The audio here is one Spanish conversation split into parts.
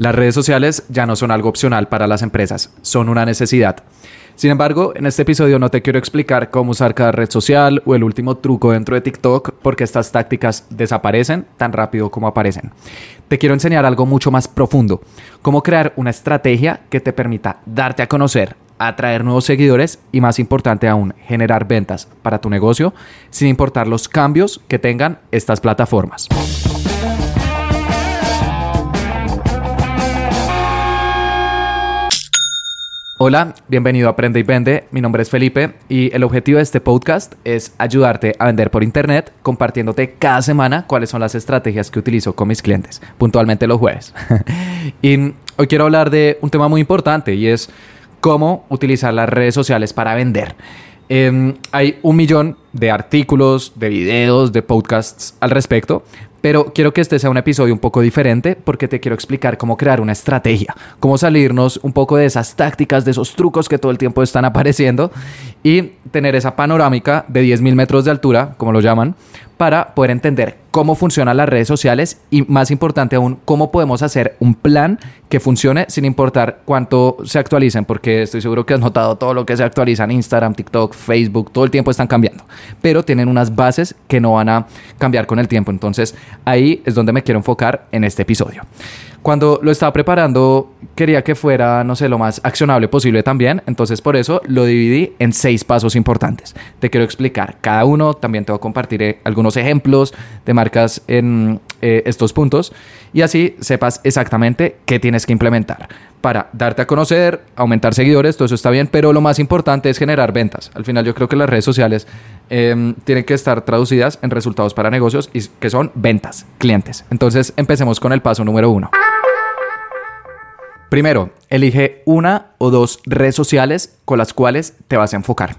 Las redes sociales ya no son algo opcional para las empresas, son una necesidad. Sin embargo, en este episodio no te quiero explicar cómo usar cada red social o el último truco dentro de TikTok porque estas tácticas desaparecen tan rápido como aparecen. Te quiero enseñar algo mucho más profundo, cómo crear una estrategia que te permita darte a conocer, atraer nuevos seguidores y más importante aún, generar ventas para tu negocio sin importar los cambios que tengan estas plataformas. Hola, bienvenido a Aprende y Vende. Mi nombre es Felipe y el objetivo de este podcast es ayudarte a vender por internet compartiéndote cada semana cuáles son las estrategias que utilizo con mis clientes, puntualmente los jueves. y hoy quiero hablar de un tema muy importante y es cómo utilizar las redes sociales para vender. Em, hay un millón de artículos, de videos, de podcasts al respecto, pero quiero que este sea un episodio un poco diferente porque te quiero explicar cómo crear una estrategia, cómo salirnos un poco de esas tácticas, de esos trucos que todo el tiempo están apareciendo y tener esa panorámica de 10.000 metros de altura, como lo llaman, para poder entender cómo funcionan las redes sociales y más importante aún, cómo podemos hacer un plan que funcione sin importar cuánto se actualicen, porque estoy seguro que has notado todo lo que se actualiza en Instagram, TikTok, Facebook, todo el tiempo están cambiando, pero tienen unas bases que no van a cambiar con el tiempo. Entonces ahí es donde me quiero enfocar en este episodio. Cuando lo estaba preparando, quería que fuera, no sé, lo más accionable posible también. Entonces, por eso lo dividí en seis pasos importantes. Te quiero explicar cada uno. También te voy a compartir eh, ejemplos de marcas en eh, estos puntos. Y así sepas exactamente qué tienes que implementar para darte a conocer, aumentar seguidores, todo eso está bien, pero lo más importante es generar ventas. Al final yo creo que las redes sociales em, tienen que estar traducidas en resultados para negocios y que son ventas, clientes. Entonces empecemos con el paso número uno. Primero, elige una o dos redes sociales con las cuales te vas a enfocar.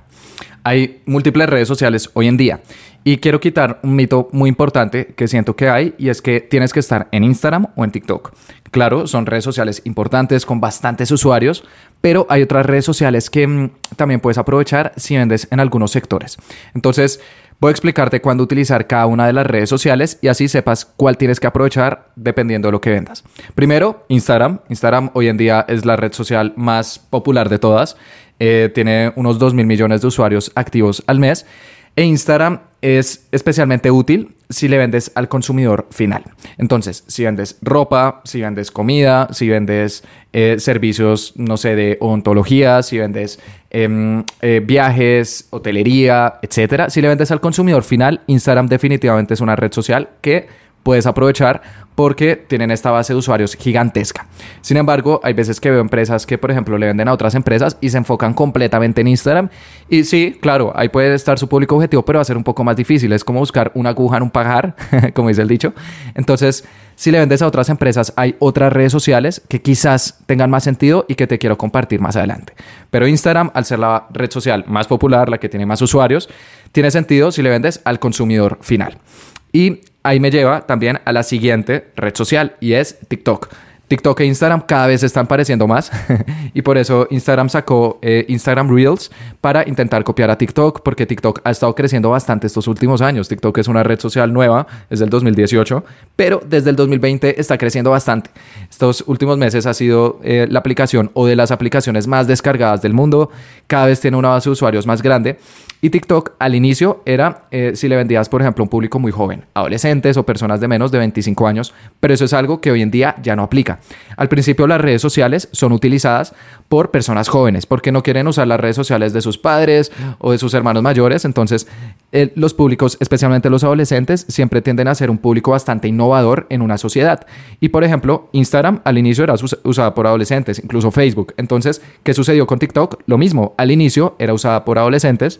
Hay múltiples redes sociales hoy en día y quiero quitar un mito muy importante que siento que hay y es que tienes que estar en Instagram o en TikTok. Claro, son redes sociales importantes con bastantes usuarios, pero hay otras redes sociales que mm, también puedes aprovechar si vendes en algunos sectores. Entonces, voy a explicarte cuándo utilizar cada una de las redes sociales y así sepas cuál tienes que aprovechar dependiendo de lo que vendas. Primero, Instagram. Instagram hoy en día es la red social más popular de todas. Eh, tiene unos 2 mil millones de usuarios activos al mes. E Instagram es especialmente útil si le vendes al consumidor final. Entonces, si vendes ropa, si vendes comida, si vendes eh, servicios, no sé, de odontología, si vendes em, eh, viajes, hotelería, etcétera, si le vendes al consumidor final, Instagram definitivamente es una red social que puedes aprovechar porque tienen esta base de usuarios gigantesca. Sin embargo, hay veces que veo empresas que, por ejemplo, le venden a otras empresas y se enfocan completamente en Instagram. Y sí, claro, ahí puede estar su público objetivo, pero va a ser un poco más difícil. Es como buscar una aguja en un pajar, como dice el dicho. Entonces, si le vendes a otras empresas, hay otras redes sociales que quizás tengan más sentido y que te quiero compartir más adelante. Pero Instagram, al ser la red social más popular, la que tiene más usuarios, tiene sentido si le vendes al consumidor final. Y ahí me lleva también a la siguiente red social y es TikTok. TikTok e Instagram cada vez están pareciendo más y por eso Instagram sacó eh, Instagram Reels para intentar copiar a TikTok porque TikTok ha estado creciendo bastante estos últimos años. TikTok es una red social nueva, es del 2018, pero desde el 2020 está creciendo bastante. Estos últimos meses ha sido eh, la aplicación o de las aplicaciones más descargadas del mundo, cada vez tiene una base de usuarios más grande y TikTok al inicio era eh, si le vendías, por ejemplo, a un público muy joven, adolescentes o personas de menos de 25 años, pero eso es algo que hoy en día ya no aplica. Al principio las redes sociales son utilizadas por personas jóvenes porque no quieren usar las redes sociales de sus padres o de sus hermanos mayores, entonces los públicos, especialmente los adolescentes, siempre tienden a ser un público bastante innovador en una sociedad. Y por ejemplo, Instagram al inicio era usada por adolescentes, incluso Facebook. Entonces, ¿qué sucedió con TikTok? Lo mismo, al inicio era usada por adolescentes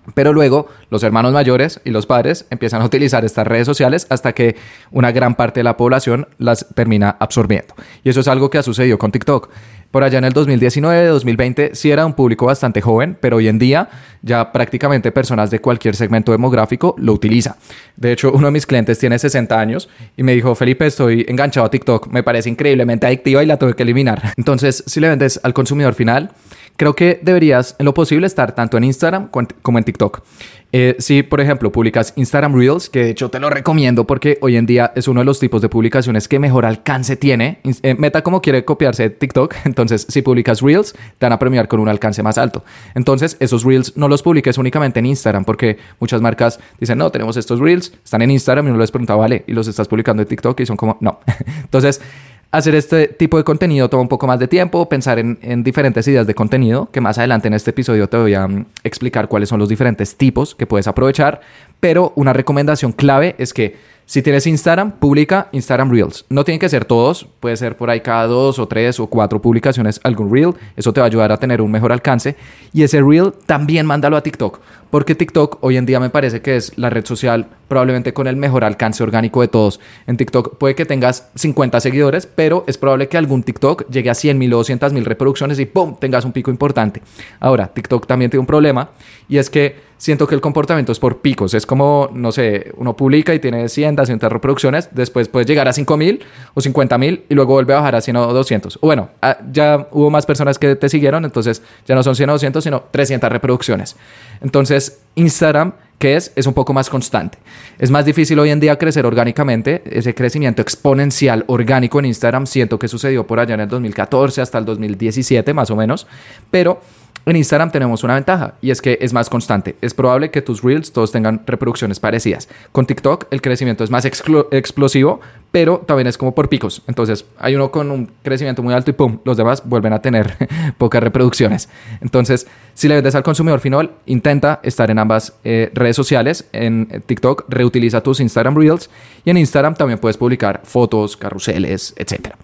pero luego los hermanos mayores y los padres empiezan a utilizar estas redes sociales hasta que una gran parte de la población las termina absorbiendo. Y eso es algo que ha sucedido con TikTok. Por allá en el 2019, 2020 sí era un público bastante joven, pero hoy en día ya prácticamente personas de cualquier segmento demográfico lo utilizan. De hecho, uno de mis clientes tiene 60 años y me dijo, Felipe, estoy enganchado a TikTok, me parece increíblemente adictiva y la tuve que eliminar. Entonces, si le vendes al consumidor final, creo que deberías en lo posible estar tanto en Instagram como en TikTok TikTok. Eh, si, por ejemplo, publicas Instagram Reels, que de hecho te lo recomiendo porque hoy en día es uno de los tipos de publicaciones que mejor alcance tiene. Eh, Meta como quiere copiarse TikTok, entonces si publicas Reels, te van a premiar con un alcance más alto. Entonces, esos Reels no los publiques únicamente en Instagram porque muchas marcas dicen, no, tenemos estos Reels, están en Instagram y uno les pregunta, vale, y los estás publicando en TikTok y son como, no. entonces, Hacer este tipo de contenido toma un poco más de tiempo, pensar en, diferentes ideas de contenido, que más adelante en este episodio te voy a mm, explicar cuáles son los diferentes tipos que puedes aprovechar, pero una recomendación clave es que si tienes Instagram, publica Instagram Reels. No tienen que ser todos, puede ser por ahí cada dos o tres o cuatro publicaciones algún Reel. Eso te va a ayudar a tener un mejor alcance. Y ese Reel también mándalo a TikTok, porque TikTok hoy en día me parece que es la red social probablemente con el mejor alcance orgánico de todos. En TikTok puede que tengas 50 seguidores, pero es probable que algún TikTok llegue a 100 mil o 200 mil reproducciones y ¡pum! tengas un pico importante. Ahora, TikTok también tiene un problema y es que siento que el comportamiento es por picos. Es como, no sé, uno publica y tiene 100, 200 reproducciones, después puede llegar a 5000 o 50000 y luego vuelve a bajar a 100 o 200. bueno, ah, ya hubo más personas que te siguieron, entonces ya no son 100 o 200, sino 300 reproducciones. Entonces, Instagram que es, es un poco más constante. Es más difícil hoy en día crecer orgánicamente. Ese crecimiento exponencial orgánico en Instagram siento que sucedió por allá en el 2014 hasta el 2017 más o menos, pero en Instagram tenemos una ventaja y es que es más constante. Es probable que tus reels todos tengan reproducciones parecidas. Con TikTok el crecimiento es más explosivo, pero también es como por picos. Entonces hay uno con un crecimiento muy alto y pum, los demás vuelven a tener pocas reproducciones. Entonces, si le vendes al consumidor final, intenta estar en ambas eh, redes sociales. En TikTok reutiliza tus Instagram Reels y en Instagram también puedes publicar fotos, carruseles, etcétera.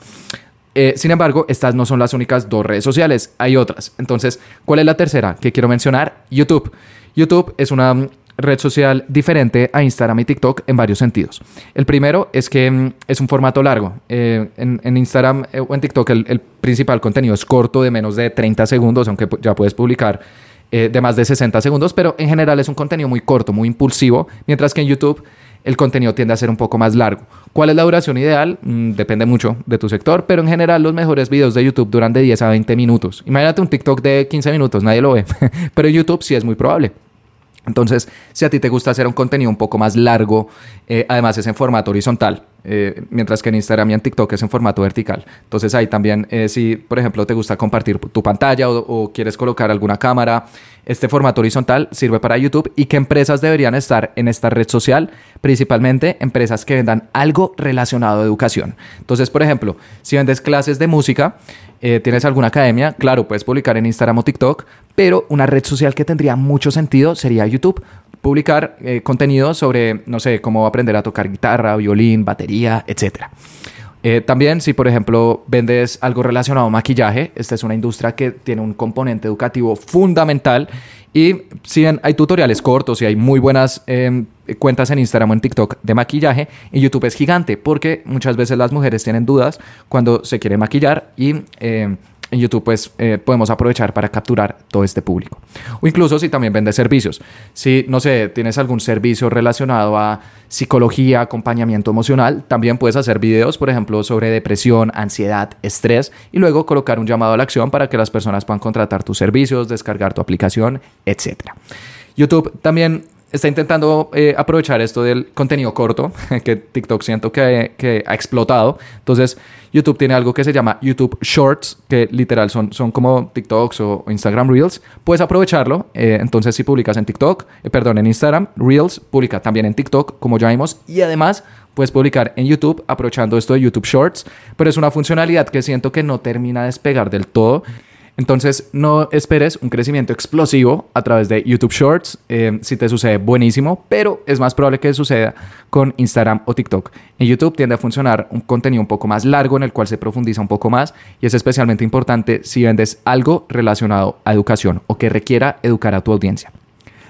Eh, sin embargo, estas no son las únicas dos redes sociales, hay otras. Entonces, ¿cuál es la tercera que quiero mencionar? YouTube. YouTube es una mm, red social diferente a Instagram y TikTok en varios sentidos. El primero es que mm, es un formato largo. Eh, en, Instagram eh, o en TikTok el, principal contenido es corto de menos de 30 segundos, aunque ya puedes publicar de más de 60 segundos, pero en general es un contenido muy corto, muy impulsivo, mientras que en YouTube el contenido tiende a ser un poco más largo. ¿Cuál es la duración ideal? Mm, depende mucho de tu sector, pero en general los mejores videos de YouTube duran de 10 a 20 minutos. Imagínate un TikTok de 15 minutos, nadie lo ve, pero YouTube sí es muy probable. Entonces, si a ti te gusta hacer un contenido un poco más largo, eh, además es en formato horizontal, eh, mientras que en Instagram y en TikTok es en formato vertical. Entonces ahí también, eh, si por ejemplo te gusta compartir tu pantalla o, quieres colocar alguna cámara, este formato horizontal sirve para YouTube y qué empresas deberían estar en esta red social, principalmente empresas que vendan algo relacionado a educación. Entonces, por ejemplo, si vendes clases de música, eh, tienes alguna academia, claro, puedes publicar en Instagram o TikTok, pero una red social que tendría mucho sentido sería YouTube. Publicar eh, contenido sobre, no sé, cómo aprender a tocar guitarra, violín, batería, etcétera. Eh, también, si por ejemplo vendes algo relacionado a maquillaje, esta es una industria que tiene un componente educativo fundamental. Y si bien hay tutoriales cortos y hay muy buenas em, cuentas en Instagram o en TikTok de maquillaje, en YouTube es gigante porque muchas veces las mujeres tienen dudas cuando se quiere maquillar y em, en YouTube pues eh, podemos aprovechar para capturar todo este público. O incluso si también vendes servicios. Si, no sé, tienes algún servicio relacionado a psicología, acompañamiento emocional, también puedes hacer videos, por ejemplo, sobre depresión, ansiedad, estrés y luego colocar un llamado a la acción para que las personas puedan contratar tus servicios, descargar tu aplicación, etc. YouTube también está intentando eh, aprovechar esto del contenido corto, que TikTok siento que, que, ha explotado. Entonces, YouTube tiene algo que se llama YouTube Shorts, que literal son, son como TikToks o, Instagram Reels. Puedes aprovecharlo. Eh, entonces, si publicas en TikTok, eh, perdón, en Instagram Reels, publica también en TikTok, como ya vimos. Y además, puedes publicar en YouTube aprovechando esto de YouTube Shorts. Pero es una funcionalidad que siento que no termina de despegar del todo. Entonces, no esperes un crecimiento explosivo a través de YouTube Shorts. Eh, si te sucede, buenísimo, pero es más probable que suceda con Instagram o TikTok. En YouTube tiende a funcionar un contenido un poco más largo en el cual se profundiza un poco más y es especialmente importante si vendes algo relacionado a educación o que requiera educar a tu audiencia.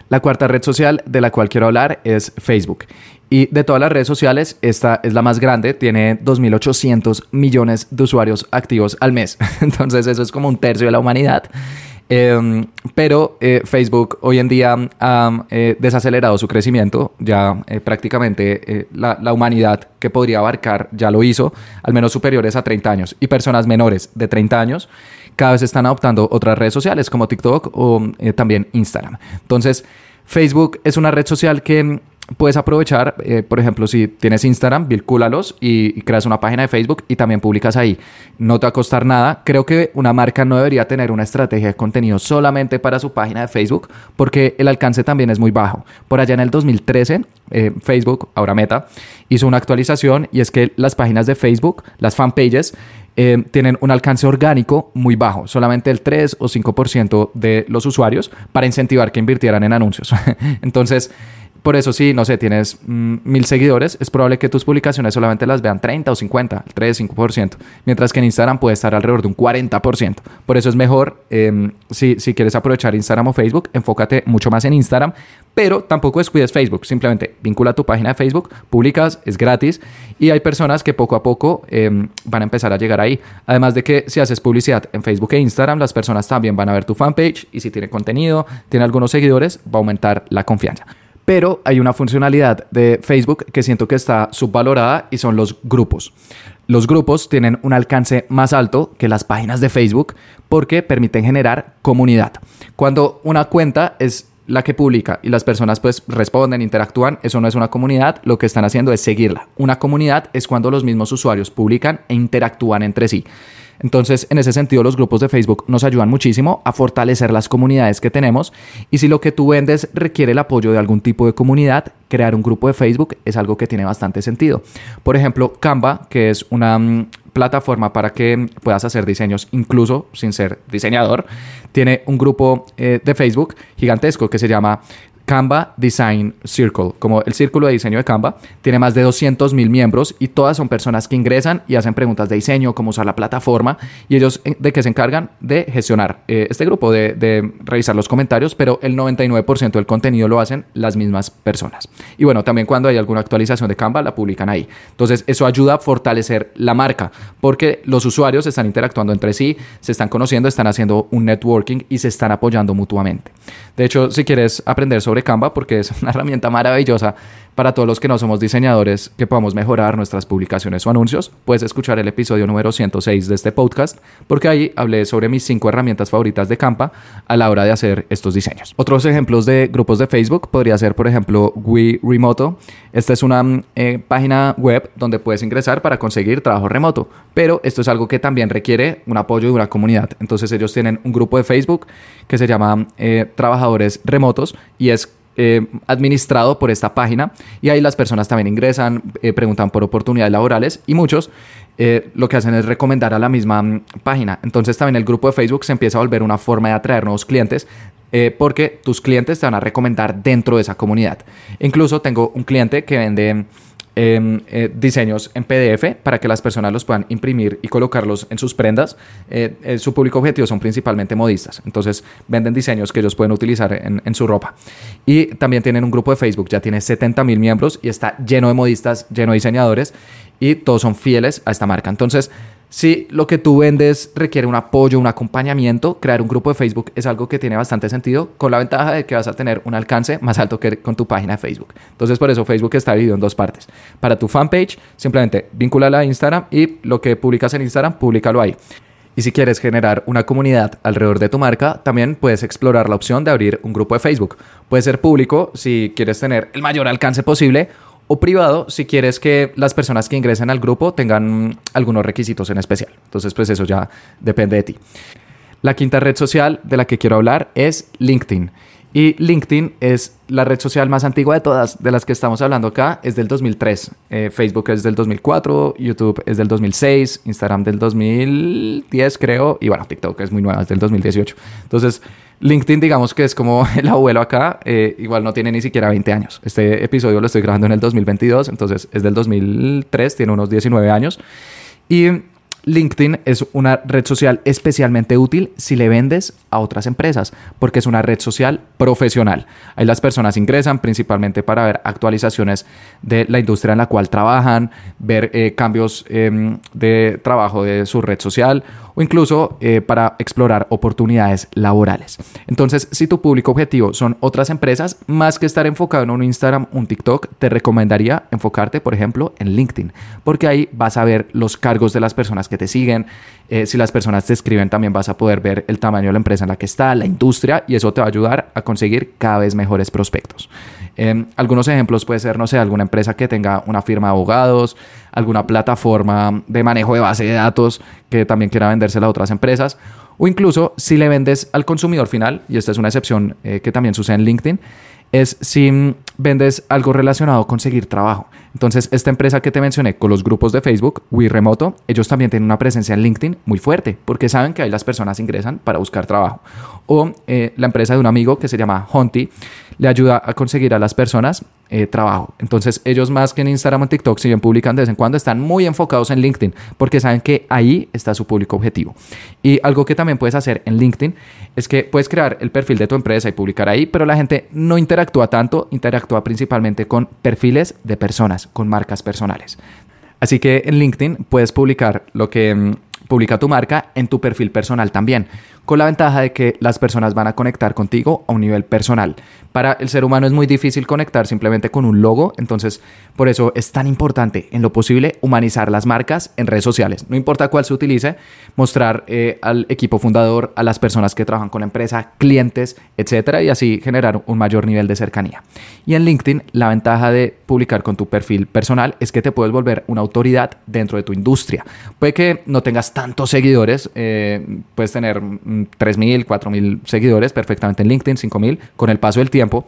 La cuarta red social de la cual quiero hablar es Facebook. Y de todas las redes sociales, esta es la más grande, tiene 2.800 millones de usuarios activos al mes. Entonces eso es como un tercio de la humanidad. Em, pero eh, Facebook hoy en día ha eh, desacelerado su crecimiento, ya eh, prácticamente la, la, humanidad que podría abarcar ya lo hizo, al menos superiores a 30 años, y personas menores de 30 años cada vez están adoptando otras redes sociales como TikTok o también Instagram. Entonces, Facebook es una red social que puedes aprovechar, eh, por ejemplo, si tienes Instagram, vincúlalos y, creas una página de Facebook y también publicas ahí. No te va a costar nada. Creo que una marca no debería tener una estrategia de contenido solamente para su página de Facebook porque el alcance también es muy bajo. Por allá en el 2013, eh, Facebook, ahora Meta, hizo una actualización y es que las páginas de Facebook, las fanpages, eh, tienen un alcance orgánico muy bajo, solamente el 3 o 5% de los usuarios para incentivar que invirtieran en anuncios. Entonces, por eso, si, no sé, tienes mm, mil seguidores, es probable que tus publicaciones solamente las vean 30 o 50, 3, 5%, mientras que en Instagram puede estar alrededor de un 40%. Por eso es mejor, em, si, si quieres aprovechar Instagram o Facebook, enfócate mucho más en Instagram, pero tampoco descuides Facebook. Simplemente vincula tu página de Facebook, publicas, es gratis y hay personas que poco a poco em, van a empezar a llegar ahí. Además de que si haces publicidad en Facebook e Instagram, las personas también van a ver tu fanpage y si tiene contenido, tiene algunos seguidores, va a aumentar la confianza. Pero hay una funcionalidad de Facebook que siento que está subvalorada y son los grupos. Los grupos tienen un alcance más alto que las páginas de Facebook porque permiten generar comunidad. Cuando una cuenta es la que publica y las personas pues responden, interactúan, eso no es una comunidad, lo que están haciendo es seguirla. Una comunidad es cuando los mismos usuarios publican e interactúan entre sí. Entonces, en ese sentido, los grupos de Facebook nos ayudan muchísimo a fortalecer las comunidades que tenemos. Y si lo que tú vendes requiere el apoyo de algún tipo de comunidad, crear un grupo de Facebook es algo que tiene bastante sentido. Por ejemplo, Canva, que es una mm, plataforma para que puedas hacer diseños incluso sin ser diseñador, tiene un grupo eh, de Facebook gigantesco que se llama Canva Design Circle, como el círculo de diseño de Canva, tiene más de 200 mil miembros y todas son personas que ingresan y hacen preguntas de diseño, cómo usar la plataforma y ellos eh, de que se encargan de gestionar eh, este grupo, de, de, revisar los comentarios, pero el 99% del contenido lo hacen las mismas personas. Y bueno, también cuando hay alguna actualización de Canva la publican ahí. Entonces eso ayuda a fortalecer la marca porque los usuarios están interactuando entre sí, se están conociendo, están haciendo un networking y se están apoyando mutuamente. De hecho, si quieres aprender sobre Canva porque es una herramienta maravillosa para todos los que no somos diseñadores, que podamos mejorar nuestras publicaciones o anuncios, puedes escuchar el episodio número 106 de este podcast, porque ahí hablé sobre mis cinco herramientas favoritas de Canva a la hora de hacer estos diseños. Otros ejemplos de grupos de Facebook podría ser, por ejemplo, We Remoto. Esta es una eh, página web donde puedes ingresar para conseguir trabajo remoto, pero esto es algo que también requiere un apoyo de una comunidad. Entonces ellos tienen un grupo de Facebook que se llama eh, Trabajadores Remotos y es eh, administrado por esta página y ahí las personas también ingresan, eh, preguntan por oportunidades laborales y muchos eh, lo que hacen es recomendar a la misma mm, página. Entonces también el grupo de Facebook se empieza a volver una forma de atraer nuevos clientes porque tus clientes te van a recomendar dentro de esa comunidad. Incluso tengo un cliente que vende Em, eh, diseños en PDF para que las personas los puedan imprimir y colocarlos en sus prendas. Eh, eh, su público objetivo son principalmente modistas, entonces venden diseños que ellos pueden utilizar en, en su ropa. Y también tienen un grupo de Facebook, ya tiene 70 mil miembros y está lleno de modistas, lleno de diseñadores y todos son fieles a esta marca. Entonces, si lo que tú vendes requiere un apoyo, un acompañamiento, crear un grupo de Facebook es algo que tiene bastante sentido, con la ventaja de que vas a tener un alcance más alto que con tu página de Facebook. Entonces, por eso Facebook está dividido en dos partes. Para tu fanpage, simplemente vincúlala a Instagram y lo que publicas en Instagram, públicalo ahí. Y si quieres generar una comunidad alrededor de tu marca, también puedes explorar la opción de abrir un grupo de Facebook. Puede ser público si quieres tener el mayor alcance posible o privado si quieres que las personas que ingresen al grupo tengan algunos requisitos en especial. Entonces, pues eso ya depende de ti. La quinta red social de la que quiero hablar es LinkedIn. Y LinkedIn es la red social más antigua de todas, de las que estamos hablando acá, es del 2003. Eh, Facebook es del 2004, YouTube es del 2006, Instagram del 2010 creo, y bueno, TikTok es muy nueva, es del 2018. Entonces, LinkedIn, digamos que es como el abuelo acá, eh, igual no tiene ni siquiera 20 años. Este episodio lo estoy grabando en el 2022, entonces es del 2003, tiene unos 19 años. Y LinkedIn es una red social especialmente útil si le vendes a otras empresas, porque es una red social profesional. Ahí las personas ingresan principalmente para ver actualizaciones de la industria en la cual trabajan, ver eh, cambios em, de trabajo de su red social o incluso eh, para explorar oportunidades laborales. Entonces, si tu público objetivo son otras empresas, más que estar enfocado en un Instagram, un TikTok, te recomendaría enfocarte, por ejemplo, en LinkedIn, porque ahí vas a ver los cargos de las personas que que te siguen. Eh, si las personas te escriben, también vas a poder ver el tamaño de la empresa en la que está, la industria, y eso te va a ayudar a conseguir cada vez mejores prospectos. Em, algunos ejemplos puede ser, no sé, alguna empresa que tenga una firma de abogados, alguna plataforma de manejo de base de datos que también quiera vendérsela a otras empresas, o incluso si le vendes al consumidor final, y esta es una excepción eh, que también sucede en LinkedIn, es si mm, vendes algo relacionado con conseguir trabajo. Entonces, esta empresa que te mencioné con los grupos de Facebook, WeRemoto, ellos también tienen una presencia en LinkedIn muy fuerte porque saben que ahí las personas ingresan para buscar trabajo. O eh, la empresa de un amigo que se llama Honti le ayuda a conseguir a las personas eh, trabajo. Entonces, ellos más que en Instagram o TikTok, si bien publican de vez en cuando, están muy enfocados en LinkedIn porque saben que ahí está su público objetivo. Y algo que también puedes hacer en LinkedIn es que puedes crear el perfil de tu empresa y publicar ahí, pero la gente no interactúa tanto, interactúa principalmente con perfiles de personas, con marcas personales. Así que en LinkedIn puedes publicar lo que mm, publica tu marca en tu perfil personal también con la ventaja de que las personas van a conectar contigo a un nivel personal. Para el ser humano es muy difícil conectar simplemente con un logo, entonces por eso es tan importante en lo posible humanizar las marcas en redes sociales. No importa cuál se utilice, mostrar eh, al equipo fundador, a las personas que trabajan con la empresa, clientes, etcétera, y así generar un mayor nivel de cercanía. Y en LinkedIn, la ventaja de publicar con tu perfil personal es que te puedes volver una autoridad dentro de tu industria. Puede que no tengas tantos seguidores, eh, puedes tener 3.000, 4.000 seguidores perfectamente en LinkedIn, 5.000 con el paso del tiempo,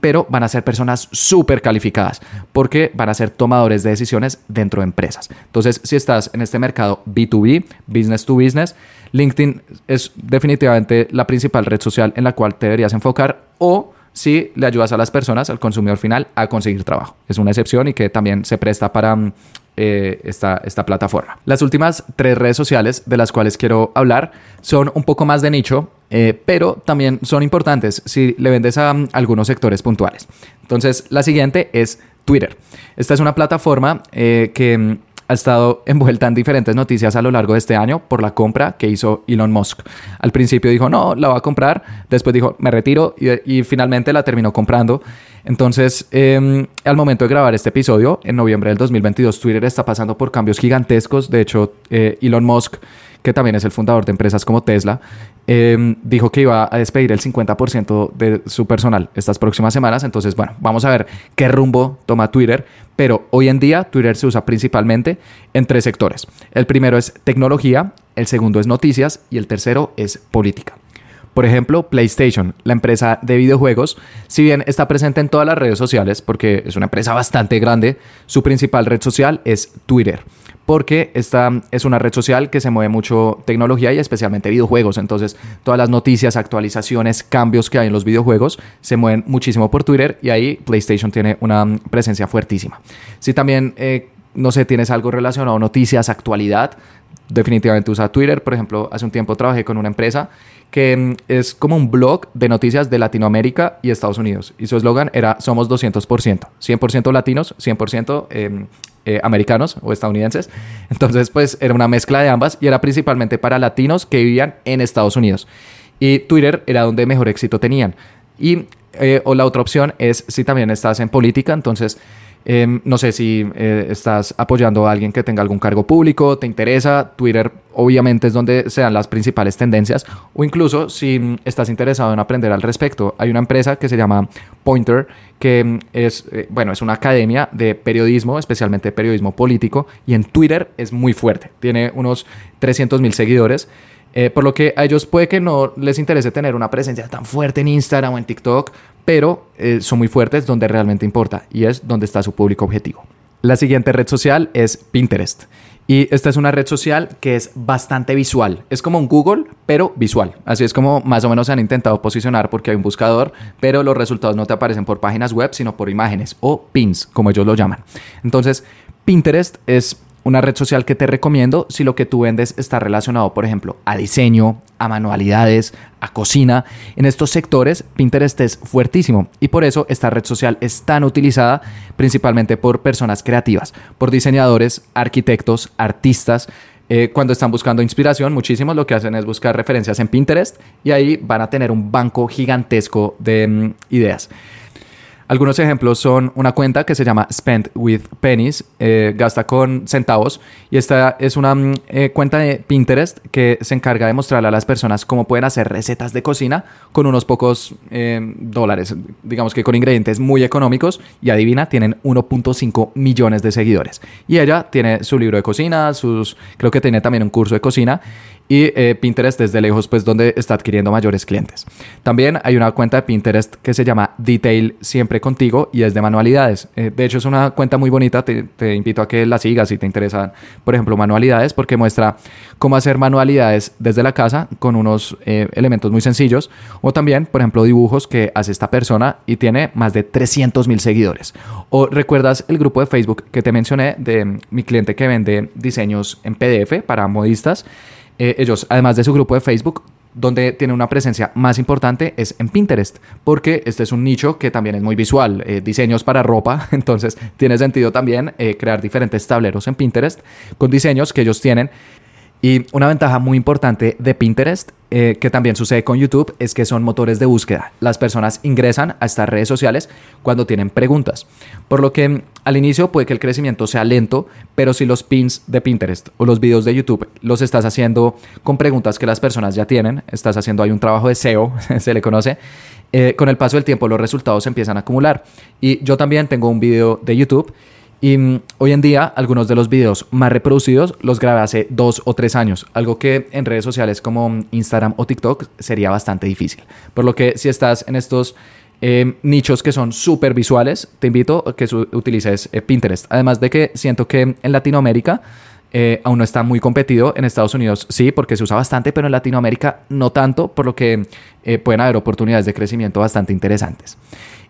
pero van a ser personas súper calificadas porque van a ser tomadores de decisiones dentro de empresas. Entonces, si estás en este mercado B2B, business to business, LinkedIn es definitivamente la principal red social en la cual te deberías enfocar o si le ayudas a las personas, al consumidor final, a conseguir trabajo. Es una excepción y que también se presta para mm, eh, esta, esta plataforma. Las últimas tres redes sociales de las cuales quiero hablar son un poco más de nicho, eh, pero también son importantes si le vendes a mm, algunos sectores puntuales. Entonces, la siguiente es Twitter. Esta es una plataforma eh, que mm, ha estado envuelta en diferentes noticias a lo largo de este año por la compra que hizo Elon Musk. Al principio dijo, no, la va a comprar, después dijo, me retiro y, finalmente la terminó comprando. Entonces, em, al momento de grabar este episodio, en noviembre del 2022, Twitter está pasando por cambios gigantescos. De hecho, eh, Elon Musk que también es el fundador de empresas como Tesla, em, dijo que iba a despedir el 50% de su personal estas próximas semanas. Entonces, bueno, vamos a ver qué rumbo toma Twitter. Pero hoy en día Twitter se usa principalmente en tres sectores. El primero es tecnología, el segundo es noticias y el tercero es política. Por ejemplo, PlayStation, la empresa de videojuegos, si bien está presente en todas las redes sociales, porque es una empresa bastante grande, su principal red social es Twitter porque esta es una red social que se mueve mucho tecnología y especialmente videojuegos. Entonces, todas las noticias, actualizaciones, cambios que hay en los videojuegos se mueven muchísimo por Twitter y ahí PlayStation tiene una presencia fuertísima. Si también, eh, no sé, tienes algo relacionado a noticias, actualidad, definitivamente usa Twitter. Por ejemplo, hace un tiempo trabajé con una empresa que mm, es como un blog de noticias de Latinoamérica y Estados Unidos. Y su eslogan era Somos 200%. 100% latinos, 100% eh, eh, americanos o estadounidenses. Entonces, pues era una mezcla de ambas y era principalmente para latinos que vivían en Estados Unidos. Y Twitter era donde mejor éxito tenían. Y eh, o la otra opción es si también estás en política, entonces Em, no sé si eh, estás apoyando a alguien que tenga algún cargo público, te interesa. Twitter obviamente es donde se dan las principales tendencias. O incluso si mm, estás interesado en aprender al respecto. Hay una empresa que se llama Pointer, que mm, es, eh, bueno, es una academia de periodismo, especialmente periodismo político. Y en Twitter es muy fuerte. Tiene unos 300 mil seguidores. Eh, por lo que a ellos puede que no les interese tener una presencia tan fuerte en Instagram o en TikTok, pero eh, son muy fuertes donde realmente importa y es donde está su público objetivo. La siguiente red social es Pinterest. Y esta es una red social que es bastante visual. Es como un Google, pero visual. Así es como más o menos se han intentado posicionar porque hay un buscador, pero los resultados no te aparecen por páginas web, sino por imágenes o pins, como ellos lo llaman. Entonces, Pinterest es una red social que te recomiendo si lo que tú vendes está relacionado, por ejemplo, a diseño, a manualidades, a cocina. En estos sectores, Pinterest es fuertísimo y por eso esta red social es tan utilizada principalmente por personas creativas, por diseñadores, arquitectos, artistas. Eh, cuando están buscando inspiración, muchísimos lo que hacen es buscar referencias en Pinterest y ahí van a tener un banco gigantesco de mm, ideas. Algunos ejemplos son una cuenta que se llama Spend with Pennies, eh, gasta con centavos, y esta es una mm, eh, cuenta de Pinterest que se encarga de mostrarle a las personas cómo pueden hacer recetas de cocina con unos pocos eh, dólares, digamos que con ingredientes muy económicos, y adivina, tienen 1.5 millones de seguidores. Y ella tiene su libro de cocina, sus, creo que tiene también un curso de cocina, y eh, Pinterest desde lejos, pues donde está adquiriendo mayores clientes. También hay una cuenta de Pinterest que se llama Detail Siempre Contigo y es de manualidades. Eh, de hecho, es una cuenta muy bonita. Te, invito a que la sigas si te interesan, por ejemplo, manualidades, porque muestra cómo hacer manualidades desde la casa con unos eh, elementos muy sencillos. O también, por ejemplo, dibujos que hace esta persona y tiene más de 300 mil seguidores. O recuerdas el grupo de Facebook que te mencioné de mi cliente que vende diseños en PDF para modistas. Eh, ellos, además de su grupo de Facebook, donde tiene una presencia más importante es en Pinterest, porque este es un nicho que también es muy visual, eh, diseños para ropa, entonces tiene sentido también eh, crear diferentes tableros en Pinterest con diseños que ellos tienen y una ventaja muy importante de Pinterest, eh, que también sucede con YouTube, es que son motores de búsqueda. Las personas ingresan a estas redes sociales cuando tienen preguntas. Por lo que al inicio puede que el crecimiento sea lento, pero si los pins de Pinterest o los videos de YouTube los estás haciendo con preguntas que las personas ya tienen, estás haciendo ahí un trabajo de SEO, se le conoce, eh, con el paso del tiempo los resultados se empiezan a acumular. Y yo también tengo un video de YouTube y mm, hoy en día algunos de los videos más reproducidos los grabé hace dos o tres años, algo que en redes sociales como mm, Instagram o TikTok sería bastante difícil. Por lo que si estás en estos eh, nichos que son súper visuales, te invito a que utilices eh, Pinterest. Además de que siento que en Latinoamérica eh, aún no está muy competido. En Estados Unidos sí, porque se usa bastante, pero en Latinoamérica no tanto, por lo que pueden haber oportunidades de crecimiento bastante interesantes.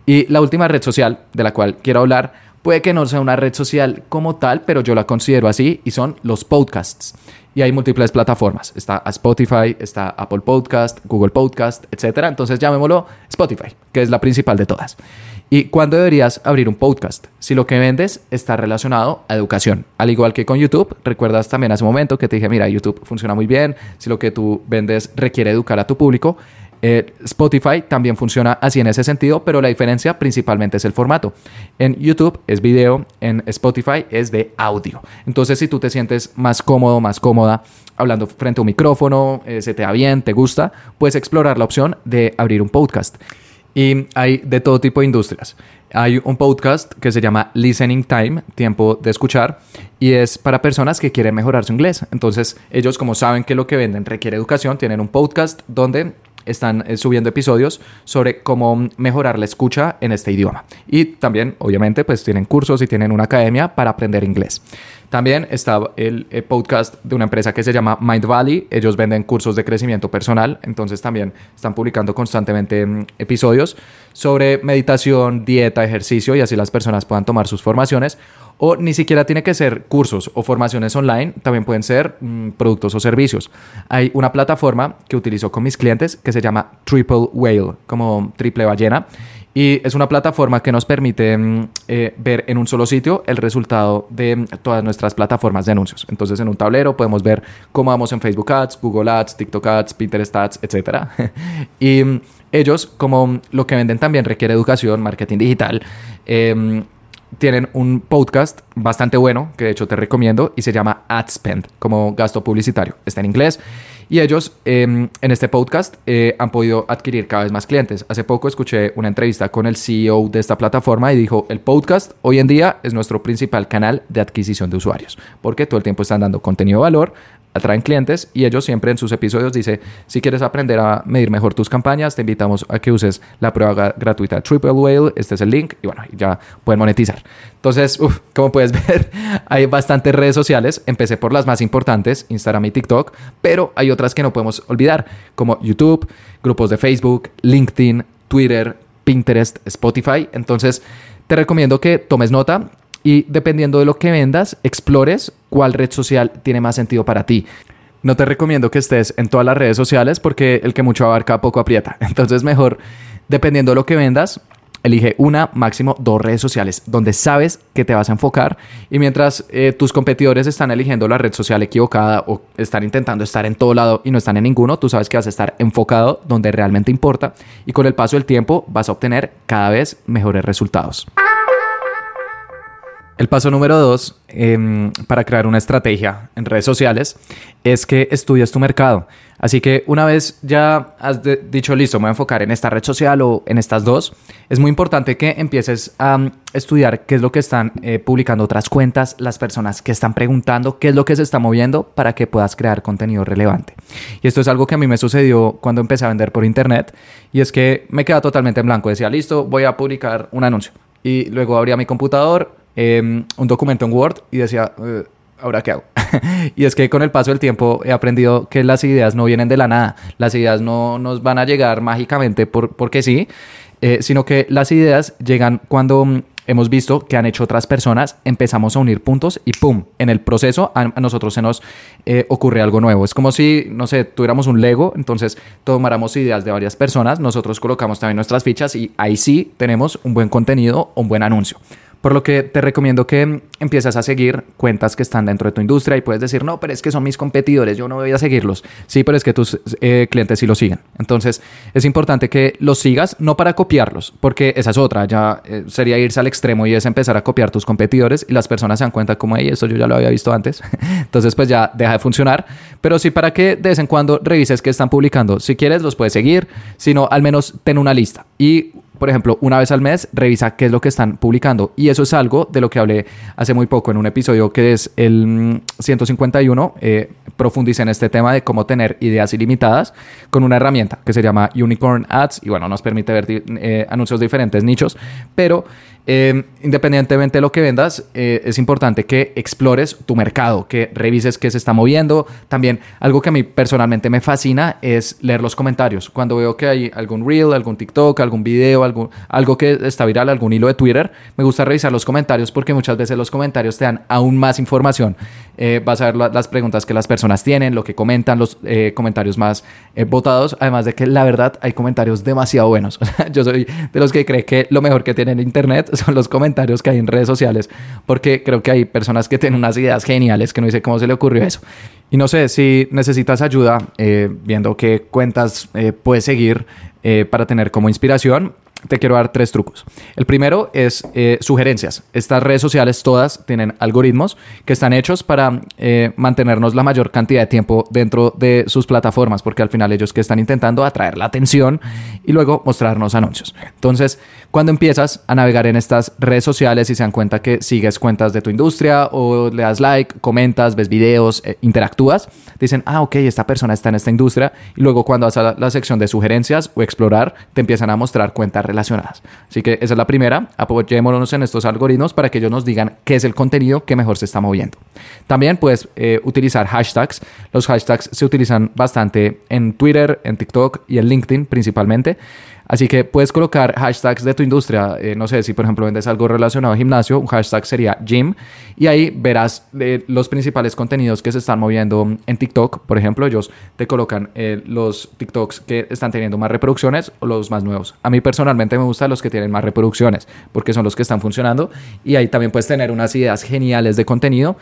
Y la última red social de la cual quiero hablar Puede que no sea una red social como tal, pero yo la considero así y son los podcasts. Y hay múltiples plataformas. Está Spotify, está Apple Podcast, Google Podcast, etc. Entonces llamémoslo Spotify, que es la principal de todas. ¿Y cuándo deberías abrir un podcast? Si lo que vendes está relacionado a educación. Al igual que con YouTube, recuerdas también hace un momento que te dije, mira, YouTube funciona muy bien. Si lo que tú vendes requiere educar a tu público, eh, Spotify también funciona así en ese sentido, pero la diferencia principalmente es el formato. En YouTube es video, en Spotify es de audio. Entonces, si tú te sientes más cómodo, más cómoda hablando frente a un micrófono, eh, se te da bien, te gusta, puedes explorar la opción de abrir un podcast. Y hay de todo tipo de industrias. Hay un podcast que se llama Listening Time, tiempo de escuchar, y es para personas que quieren mejorar su inglés. Entonces, ellos como saben que lo que venden requiere educación, tienen un podcast donde están eh, subiendo episodios sobre cómo mejorar la escucha en este idioma. Y también, obviamente, pues tienen cursos y tienen una academia para aprender inglés. También está el, podcast de una empresa que se llama Mind Valley. Ellos venden cursos de crecimiento personal, entonces también están publicando constantemente mm, episodios sobre meditación, dieta, ejercicio y así las personas puedan tomar sus formaciones o ni siquiera tiene que ser cursos o formaciones online, también pueden ser mm, productos o servicios. Hay una plataforma que utilizo con mis clientes que se llama Triple Whale, como triple ballena. Y es una plataforma que nos permite mm, eh, ver en un solo sitio el resultado de todas nuestras plataformas de anuncios. Entonces, en un tablero podemos ver cómo vamos en Facebook Ads, Google Ads, TikTok Ads, Pinterest Ads, etc. y mm, ellos, como lo que venden también requiere educación, marketing digital, eh, tienen un podcast bastante bueno, que de hecho te recomiendo, y se llama Ad Spend, como gasto publicitario. Está en inglés. Y ellos em, en este podcast eh, han podido adquirir cada vez más clientes. Hace poco escuché una entrevista con el CEO de esta plataforma y dijo, el podcast hoy en día es nuestro principal canal de adquisición de usuarios, porque todo el tiempo están dando contenido de valor atraen clientes y ellos siempre en sus episodios dice, si quieres aprender a medir mejor tus campañas, te invitamos a que uses la prueba gratuita Triple Whale, este es el link y bueno, ya pueden monetizar. Entonces, como puedes ver, hay bastantes redes sociales, empecé por las más importantes, Instagram y TikTok, pero hay otras que no podemos olvidar, como YouTube, grupos de Facebook, LinkedIn, Twitter, Pinterest, Spotify. Entonces, te recomiendo que tomes nota y dependiendo de lo que vendas, explores cuál red social tiene más sentido para ti. No te recomiendo que estés en todas las redes sociales porque el que mucho abarca poco aprieta. Entonces mejor, dependiendo de lo que vendas, elige una, máximo dos redes sociales donde sabes que te vas a enfocar y mientras eh, tus competidores están eligiendo la red social equivocada o están intentando estar en todo lado y no están en ninguno, tú sabes que vas a estar enfocado donde realmente importa y con el paso del tiempo vas a obtener cada vez mejores resultados. El paso número dos em, para crear una estrategia en redes sociales es que estudies tu mercado. Así que una vez ya has dicho, listo, me voy a enfocar en esta red social o en estas dos, es muy importante que empieces a um, estudiar qué es lo que están eh, publicando otras cuentas, las personas que están preguntando, qué es lo que se está moviendo para que puedas crear contenido relevante. Y esto es algo que a mí me sucedió cuando empecé a vender por internet y es que me quedaba totalmente en blanco. Decía, listo, voy a publicar un anuncio. Y luego abría mi computador, Em, un documento en Word y decía, eh, ¿ahora qué hago? y es que con el paso del tiempo he aprendido que las ideas no vienen de la nada, las ideas no nos van a llegar mágicamente por, porque sí, eh, sino que las ideas llegan cuando mm, hemos visto que han hecho otras personas, empezamos a unir puntos y ¡pum! En el proceso a, nosotros se nos eh, ocurre algo nuevo. Es como si, no sé, tuviéramos un Lego, entonces tomáramos ideas de varias personas, nosotros colocamos también nuestras fichas y ahí sí tenemos un buen contenido, un buen anuncio. Por lo que te recomiendo que empieces a seguir cuentas que están dentro de tu industria y puedes decir, no, pero es que son mis competidores, yo no voy a seguirlos. Sí, pero es que tus eh, clientes sí lo siguen. Entonces, es importante que los sigas, no para copiarlos, porque esa es otra, ya eh, sería irse al extremo y es empezar a copiar tus competidores y las personas se dan cuenta como, hey, esto yo ya lo había visto antes. Entonces, pues ya deja de funcionar. Pero sí para que de vez en cuando revises qué están publicando. Si quieres, los puedes seguir, si no, al menos ten una lista. Y por ejemplo, una vez al mes, revisa qué es lo que están publicando. Y eso es algo de lo que hablé hace muy poco en un episodio que es el 151. Mm, eh, profundicé en este tema de cómo tener ideas ilimitadas con una herramienta que se llama Unicorn Ads. Y bueno, nos permite ver eh, anuncios de diferentes nichos. Pero eh, independientemente de lo que vendas, eh, es importante que explores tu mercado, que revises qué se está moviendo. También algo que a mí personalmente me fascina es leer los comentarios. Cuando veo que hay algún reel, algún TikTok, algún video, algún, algo que está viral, algún hilo de Twitter, me gusta revisar los comentarios porque muchas veces los comentarios te dan aún más información. Eh, vas a ver las preguntas que las personas tienen, lo que comentan, los comentarios más votados. Además de que la verdad hay comentarios demasiado buenos. Yo soy de los que cree que lo mejor que tiene en Internet son los comentarios que hay en redes sociales, porque creo que hay personas que tienen unas ideas geniales que no sé cómo se le ocurrió eso. Y no sé si necesitas ayuda eh, viendo qué cuentas eh, puedes seguir eh, para tener como inspiración te quiero dar tres trucos. El primero es eh, sugerencias. Estas redes sociales todas tienen algoritmos que están hechos para eh, mantenernos la mayor cantidad de tiempo dentro de sus plataformas, porque al final ellos que están intentando atraer la atención y luego mostrarnos anuncios. Entonces, cuando empiezas a navegar en estas redes sociales y se dan cuenta que sigues cuentas de tu industria o le das like, comentas, ves videos, eh, interactúas, dicen, ah, ok, esta persona está en esta industria y luego cuando vas a la sección de sugerencias o explorar, te empiezan a mostrar cuentas relacionadas. Así que esa es la primera. Apoyémonos en estos algoritmos para que ellos nos digan qué es el contenido que mejor se está moviendo. También puedes eh, utilizar hashtags. Los hashtags se utilizan bastante en Twitter, en TikTok y en LinkedIn principalmente. Así que puedes colocar hashtags de tu industria. Eh, no sé si, por ejemplo, vendes algo relacionado a gimnasio, un hashtag sería gym. Y ahí verás eh, los principales contenidos que se están moviendo en TikTok. Por ejemplo, ellos te colocan eh, los TikToks que están teniendo más reproducciones o los más nuevos. A mí personalmente me gustan los que tienen más reproducciones porque son los que están funcionando. Y ahí también puedes tener unas ideas geniales de contenido.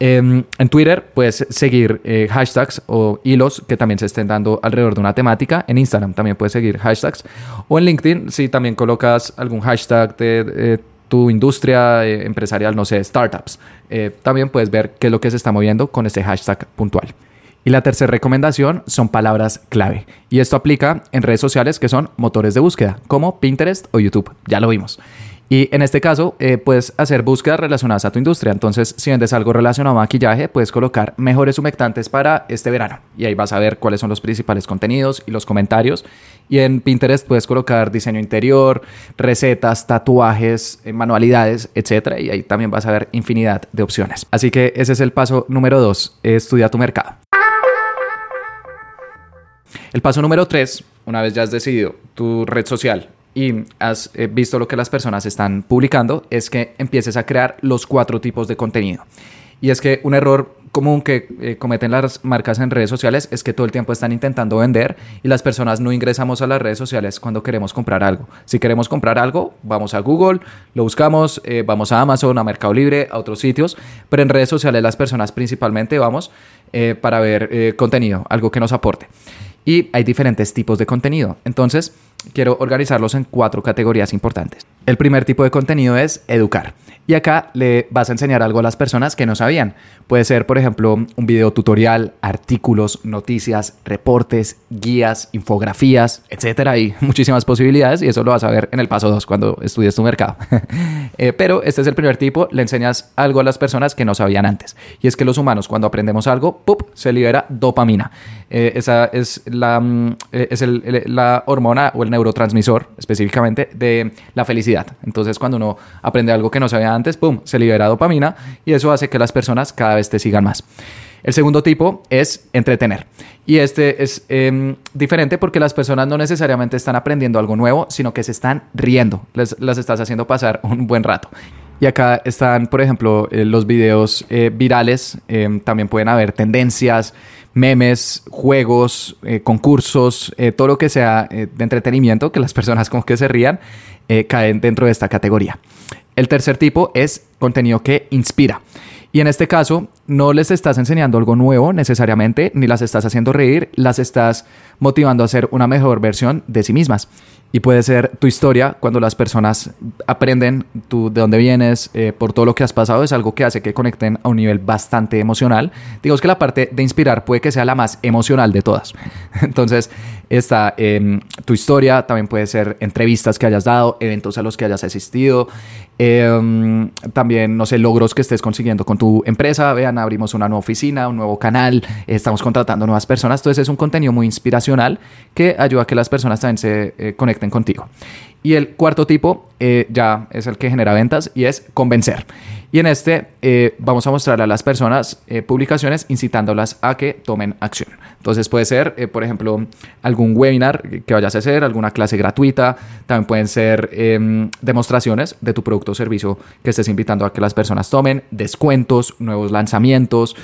Em, en Twitter puedes seguir eh, hashtags o hilos que también se estén dando alrededor de una temática. En Instagram también puedes seguir hashtags. O en LinkedIn, si también colocas algún hashtag de tu industria eh, empresarial, no sé, startups, eh, también puedes ver qué es lo que se está moviendo con este hashtag puntual. Y la tercera recomendación son palabras clave. Y esto aplica en redes sociales que son motores de búsqueda, como Pinterest o YouTube. Ya lo vimos. Y en este caso, eh, puedes hacer búsquedas relacionadas a tu industria. Entonces, si vendes algo relacionado a maquillaje, puedes colocar mejores humectantes para este verano. Y ahí vas a ver cuáles son los principales contenidos y los comentarios. Y en Pinterest puedes colocar diseño interior, recetas, tatuajes, eh, manualidades, etc. Y ahí también vas a ver infinidad de opciones. Así que ese es el paso número dos, estudia tu mercado. El paso número tres, una vez ya has decidido tu red social, y has eh, visto lo que las personas están publicando, es que empieces a crear los cuatro tipos de contenido. Y es que un error común que eh, cometen las marcas en redes sociales es que todo el tiempo están intentando vender y las personas no ingresamos a las redes sociales cuando queremos comprar algo. Si queremos comprar algo, vamos a Google, lo buscamos, eh, vamos a Amazon, a Mercado Libre, a otros sitios, pero en redes sociales las personas principalmente vamos para ver contenido, algo que nos aporte. Y hay diferentes tipos de contenido. Entonces, quiero organizarlos en cuatro categorías importantes. El primer tipo de contenido es educar. Y acá le vas a enseñar algo a las personas que no sabían. Puede ser, por ejemplo, un video tutorial, artículos, noticias, reportes, guías, infografías, etcétera. Hay muchísimas posibilidades y eso lo vas a ver en el paso 2 cuando estudies tu mercado. Eh, pero este es el primer tipo, le enseñas algo a las personas que no sabían antes. Y es que los humanos cuando aprendemos algo, ¡pup! se libera dopamina. Eh, esa es, la, mm, eh, es la hormona o el neurotransmisor específicamente de la felicidad. Entonces cuando uno aprende algo que no sabía antes, ¡pum!, se libera dopamina y eso hace que las personas cada vez te sigan más. El segundo tipo es entretener. Y este es em, diferente porque las personas no necesariamente están aprendiendo algo nuevo, sino que se están riendo. Les, las estás haciendo pasar un buen rato. Y acá están, por ejemplo, eh, los videos eh, virales. Em, también pueden haber tendencias, memes, juegos, eh, concursos, todo lo que sea de entretenimiento, que las personas como que se rían, caen dentro de esta categoría. El tercer tipo es contenido que inspira. Y en este caso, no les estás enseñando algo nuevo necesariamente, ni las estás haciendo reír, las estás motivando a ser una mejor versión de sí mismas. Y puede ser tu historia cuando las personas aprenden tú de dónde vienes, eh, por todo lo que has pasado, es algo que hace que conecten a un nivel bastante emocional. Digamos que la parte de inspirar puede que sea la más emocional de todas. Entonces, está em, tu historia, también puede ser entrevistas que hayas dado, eventos a los que hayas asistido, em, también, no sé, logros que estés consiguiendo con tu empresa. Vean, abrimos una nueva oficina, un nuevo canal, estamos contratando nuevas personas. Entonces, es un contenido muy inspiracional que ayuda a que las personas también se eh, conecten contigo. Y el cuarto tipo eh, ya es el que genera ventas y es convencer. Y en este eh, vamos a mostrar a las personas eh, publicaciones incitándolas a que tomen acción. Entonces puede ser, por ejemplo, algún webinar que vayas a hacer, alguna clase gratuita. También pueden ser em, demostraciones de tu producto o servicio que estés invitando a que las personas tomen, descuentos, nuevos lanzamientos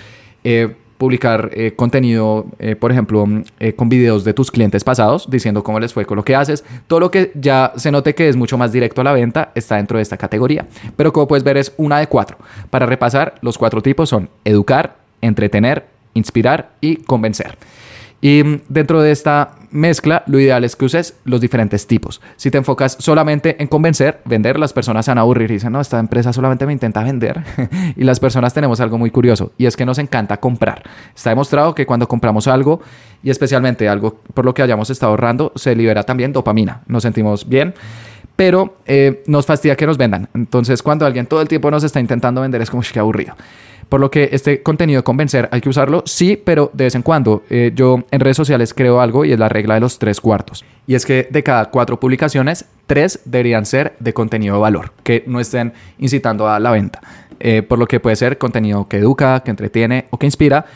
publicar eh, contenido, eh, por ejemplo, mm, eh, con videos de tus clientes pasados, diciendo cómo les fue con lo que haces. Todo lo que ya se note que es mucho más directo a la venta está dentro de esta categoría. Pero como puedes ver es una de cuatro. Para repasar, los cuatro tipos son educar, entretener, inspirar y convencer. Y dentro de esta mezcla, lo ideal es que uses los diferentes tipos. Si te enfocas solamente en convencer, vender, las personas se van a aburrir y dicen, no, esta empresa solamente me intenta vender. y las personas tenemos algo muy curioso y es que nos encanta comprar. Está demostrado que cuando compramos algo y especialmente algo por lo que hayamos estado ahorrando, se libera también dopamina. Nos sentimos bien pero eh, nos fastidia que nos vendan. Entonces, cuando alguien todo el tiempo nos está intentando vender, es como que aburrido. Por lo que este contenido convencer hay que usarlo, sí, pero de vez en cuando. Eh, yo en redes sociales creo algo y es la regla de los tres cuartos. Y es que de cada cuatro publicaciones, tres deberían ser de contenido de valor, que no estén incitando a la venta. Eh, por lo que puede ser contenido que educa, que entretiene o que inspira.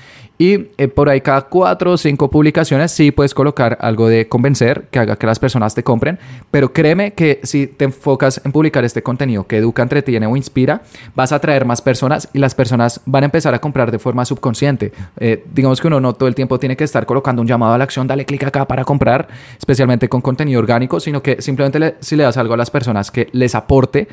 Y eh, por ahí cada cuatro o cinco publicaciones sí puedes colocar algo de convencer que haga que las personas te compren. Pero créeme que si te enfocas en publicar este contenido que educa, entretiene o inspira, vas a atraer más personas y las personas van a empezar a comprar de forma subconsciente. Eh, digamos que uno no todo el tiempo tiene que estar colocando un llamado a la acción, dale clic acá para comprar, especialmente con contenido orgánico, sino que simplemente si le das algo a las personas que les aporte,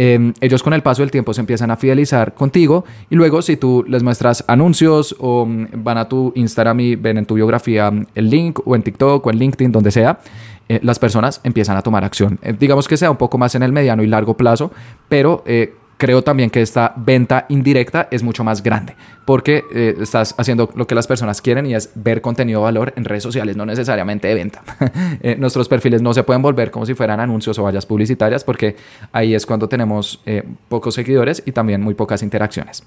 Em, ellos con el paso del tiempo se empiezan a fidelizar contigo y luego si tú les muestras anuncios o mm, van a tu Instagram y ven en tu biografía mm, el link o en TikTok o en LinkedIn, donde sea, eh, las personas empiezan a tomar acción. Eh, digamos que sea un poco más en el mediano y largo plazo, pero eh, creo también que esta venta indirecta es mucho más grande porque eh, estás haciendo lo que las personas quieren y es ver contenido de valor en redes sociales, no necesariamente de venta. Eh, nuestros perfiles no se pueden volver como si fueran anuncios o vallas publicitarias porque ahí es cuando tenemos eh, pocos seguidores y también muy pocas interacciones.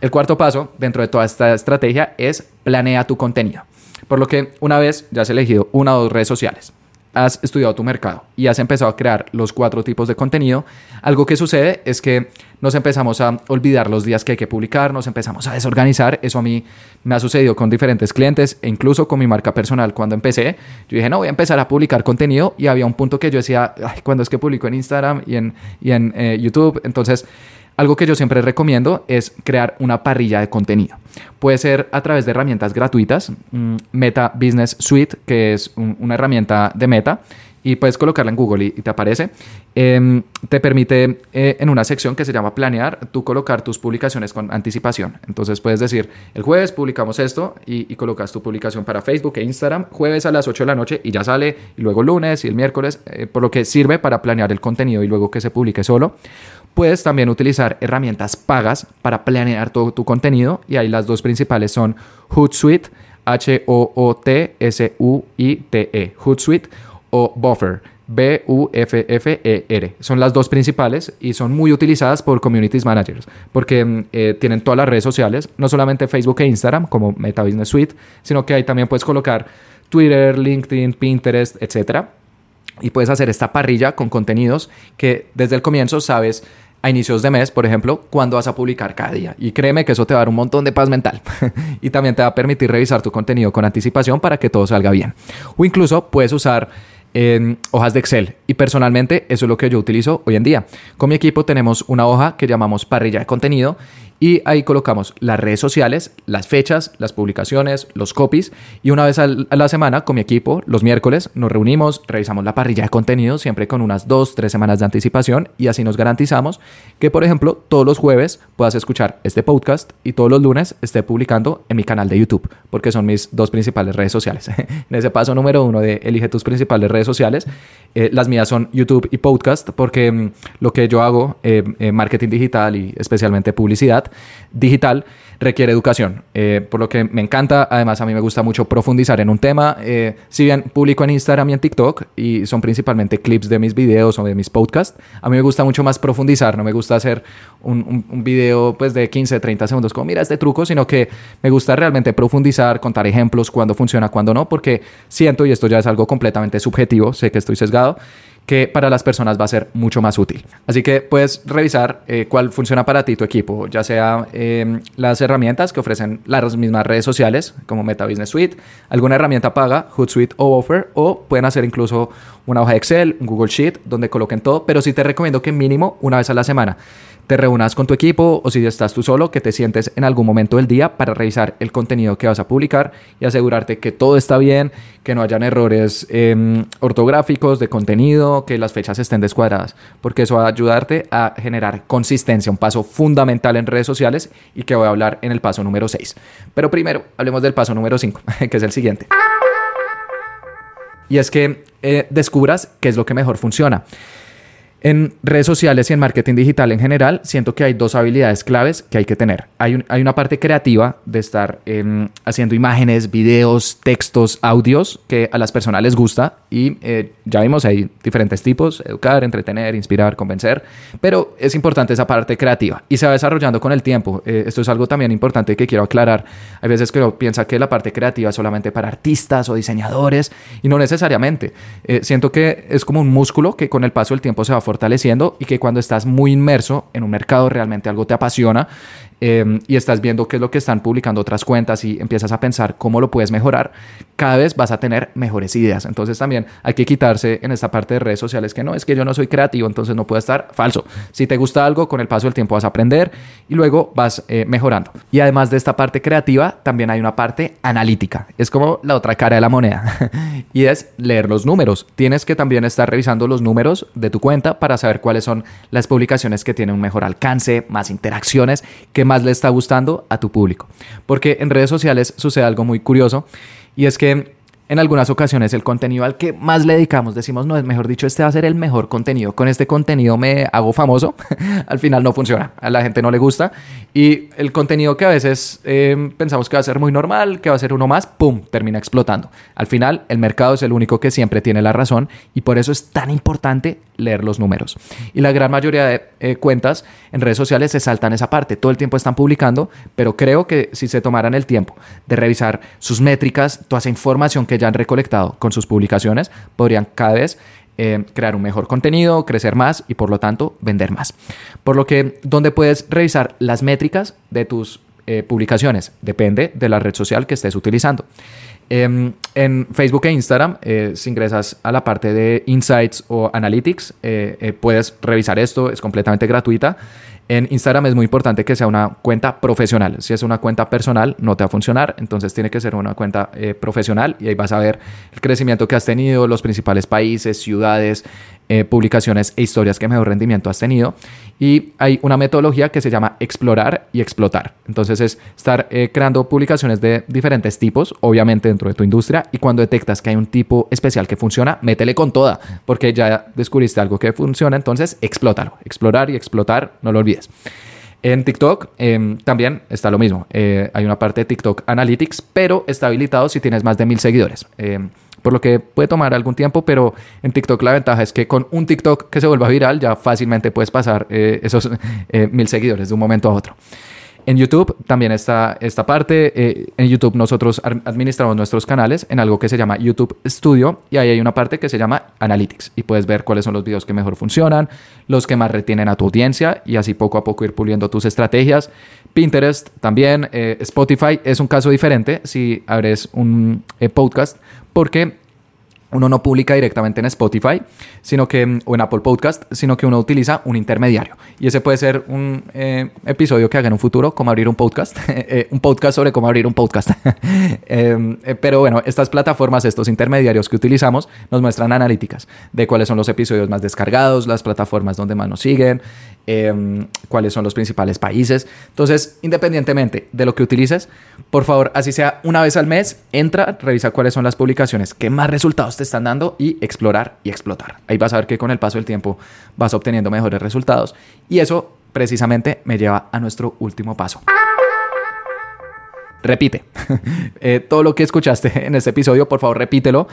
El cuarto paso dentro de toda esta estrategia es planea tu contenido. Por lo que una vez ya has elegido una o dos redes sociales, has estudiado tu mercado y has empezado a crear los cuatro tipos de contenido, algo que sucede es que nos empezamos a olvidar los días que hay que publicar, nos empezamos a desorganizar. Eso a mí me ha sucedido con diferentes clientes e incluso con mi marca personal. Cuando empecé, yo dije, no, voy a empezar a publicar contenido y había un punto que yo decía, cuando es que publico en Instagram y en, y en eh, YouTube? Entonces algo que yo siempre recomiendo es crear una parrilla de contenido. Puede ser a través de herramientas gratuitas, mm, Meta Business Suite, que es una herramienta de Meta, y puedes colocarla en Google y, te aparece. Em, te permite eh, en una sección que se llama planear, tú colocar tus publicaciones con anticipación. Entonces puedes decir, el jueves publicamos esto y, colocas tu publicación para Facebook e Instagram, jueves a las 8 de la noche y ya sale, y luego lunes y el miércoles, eh, por lo que sirve para planear el contenido y luego que se publique solo. Puedes también utilizar herramientas pagas para planear todo tu contenido y ahí las dos principales son Hootsuite, H-O-O-T-S-U-I-T-E, Hootsuite o Buffer, B-U-F-F-E-R. Son las dos principales y son muy utilizadas por communities managers porque mm, eh, tienen todas las redes sociales, no solamente Facebook e Instagram como Meta Business Suite, sino que ahí también puedes colocar Twitter, LinkedIn, Pinterest, etcétera. Y puedes hacer esta parrilla con contenidos que desde el comienzo sabes a inicios de mes, por ejemplo, cuándo vas a publicar cada día. Y créeme que eso te va a dar un montón de paz mental. y también te va a permitir revisar tu contenido con anticipación para que todo salga bien. O incluso puedes usar en hojas de Excel. Y personalmente eso es lo que yo utilizo hoy en día. Con mi equipo tenemos una hoja que llamamos parrilla de contenido y ahí colocamos las redes sociales, las fechas, las publicaciones, los copies. Y una vez a la semana con mi equipo, los miércoles, nos reunimos, revisamos la parrilla de contenido, siempre con unas dos, tres semanas de anticipación. Y así nos garantizamos que, por ejemplo, todos los jueves puedas escuchar este podcast y todos los lunes esté publicando en mi canal de YouTube, porque son mis dos principales redes sociales. en ese paso número uno de elige tus principales redes sociales, eh, las mías son YouTube y podcast, porque mm, lo que yo hago, eh, eh, marketing digital y especialmente publicidad, digital requiere educación, eh, por lo que me encanta, además a mí me gusta mucho profundizar en un tema, eh, si bien publico en Instagram y en TikTok y son principalmente clips de mis videos o de mis podcasts, a mí me gusta mucho más profundizar, no me gusta hacer un, video pues de 15, 30 segundos como mira este truco, sino que me gusta realmente profundizar, contar ejemplos, cuándo funciona, cuándo no, porque siento, y esto ya es algo completamente subjetivo, sé que estoy sesgado, que para las personas va a ser mucho más útil. Así que puedes revisar eh, cuál funciona para ti tu equipo, ya sea eh, las herramientas que ofrecen las mismas redes sociales como Meta Business Suite, alguna herramienta paga, Hootsuite o Offer, o pueden hacer incluso una hoja de Excel, un Google Sheet, donde coloquen todo, pero sí te recomiendo que mínimo una vez a la semana te reúnas con tu equipo o si estás tú solo, que te sientes en algún momento del día para revisar el contenido que vas a publicar y asegurarte que todo está bien, que no hayan errores em, ortográficos de contenido, que las fechas estén descuadradas, porque eso va a ayudarte a generar consistencia, un paso fundamental en redes sociales y que voy a hablar en el paso número 6. Pero primero, hablemos del paso número 5, que es el siguiente. Y es que eh, descubras qué es lo que mejor funciona. En redes sociales y en marketing digital en general, siento que hay dos habilidades claves que hay que tener. Hay, hay una parte creativa de estar em, haciendo imágenes, videos, textos, audios que a las personas les gusta y eh, ya vimos, hay diferentes tipos, educar, entretener, inspirar, convencer, pero es importante esa parte creativa y se va desarrollando con el tiempo. Eh, esto es algo también importante que quiero aclarar. Hay veces que uno piensa que la parte creativa es solamente para artistas o diseñadores y no necesariamente. Eh, siento que es como un músculo que con el paso del tiempo se va fortaleciendo y que cuando estás muy inmerso en un mercado realmente algo te apasiona em, y estás viendo qué es lo que están publicando otras cuentas y empiezas a pensar cómo lo puedes mejorar, cada vez vas a tener mejores ideas. Entonces también hay que quitarse en esta parte de redes sociales que no, es que yo no soy creativo, entonces no puedo estar falso. Si te gusta algo, con el paso del tiempo vas a aprender y luego vas eh, mejorando. Y además de esta parte creativa, también hay una parte analítica. Es como la otra cara de la moneda y es leer los números. Tienes que también estar revisando los números de tu cuenta para saber cuáles son las publicaciones que tienen un mejor alcance, más interacciones, qué más le está gustando a tu público. Porque en redes sociales sucede algo muy curioso y es que en algunas ocasiones el contenido al que más le dedicamos, decimos, no, es mejor dicho, este va a ser el mejor contenido, con este contenido me hago famoso, al final no funciona, a la gente no le gusta y el contenido que a veces eh, pensamos que va a ser muy normal, que va a ser uno más, ¡pum!, termina explotando. Al final el mercado es el único que siempre tiene la razón y por eso es tan importante leer los números. Y la gran mayoría de eh, cuentas en redes sociales se saltan esa parte, todo el tiempo están publicando, pero creo que si se tomaran el tiempo de revisar sus métricas, toda esa información que ya han recolectado con sus publicaciones, podrían cada vez eh, crear un mejor contenido, crecer más y por lo tanto vender más. Por lo que, ¿dónde puedes revisar las métricas de tus eh, publicaciones? Depende de la red social que estés utilizando. Em, en Facebook e Instagram, eh, si ingresas a la parte de Insights o Analytics, eh, puedes revisar esto, es completamente gratuita. En Instagram es muy importante que sea una cuenta profesional. Si es una cuenta personal, no te va a funcionar. Entonces tiene que ser una cuenta eh, profesional y ahí vas a ver el crecimiento que has tenido, los principales países, ciudades, eh, publicaciones e historias que mejor rendimiento has tenido. Y hay una metodología que se llama explorar y explotar. Entonces es estar eh, creando publicaciones de diferentes tipos, obviamente dentro de tu industria. Y cuando detectas que hay un tipo especial que funciona, métele con toda, porque ya descubriste algo que funciona. Entonces explótalo. Explorar y explotar, no lo olvides. En TikTok em, también está lo mismo. Eh, hay una parte de TikTok Analytics, pero está habilitado si tienes más de mil seguidores. Por lo que puede tomar algún tiempo, pero en TikTok la ventaja es que con un TikTok que se vuelva viral ya fácilmente puedes pasar eh, esos eh, mil seguidores de un momento a otro. En YouTube también está esta parte. Eh, en YouTube nosotros administramos nuestros canales en algo que se llama YouTube Studio y ahí hay una parte que se llama Analytics y puedes ver cuáles son los videos que mejor funcionan, los que más retienen a tu audiencia y así poco a poco ir puliendo tus estrategias. Pinterest también, Spotify es un caso diferente si abres un podcast porque uno no publica directamente en Spotify, sino que, o en Apple Podcast, sino que uno utiliza un intermediario. Y ese puede ser un eh, episodio que haga en un futuro, como abrir un podcast, eh, un podcast sobre cómo abrir un podcast. Em, eh, pero bueno, estas plataformas, estos intermediarios que utilizamos, nos muestran analíticas de cuáles son los episodios más descargados, las plataformas donde más nos siguen, em, cuáles son los principales países. Entonces, independientemente de lo que utilices, por favor, así sea una vez al mes, entra, revisa cuáles son las publicaciones que más resultados te están dando y explorar y explotar. Ahí vas a ver que con el paso del tiempo vas obteniendo mejores resultados y eso precisamente me lleva a nuestro último paso. Repite. Eh, todo lo que escuchaste en este episodio, por favor, repítelo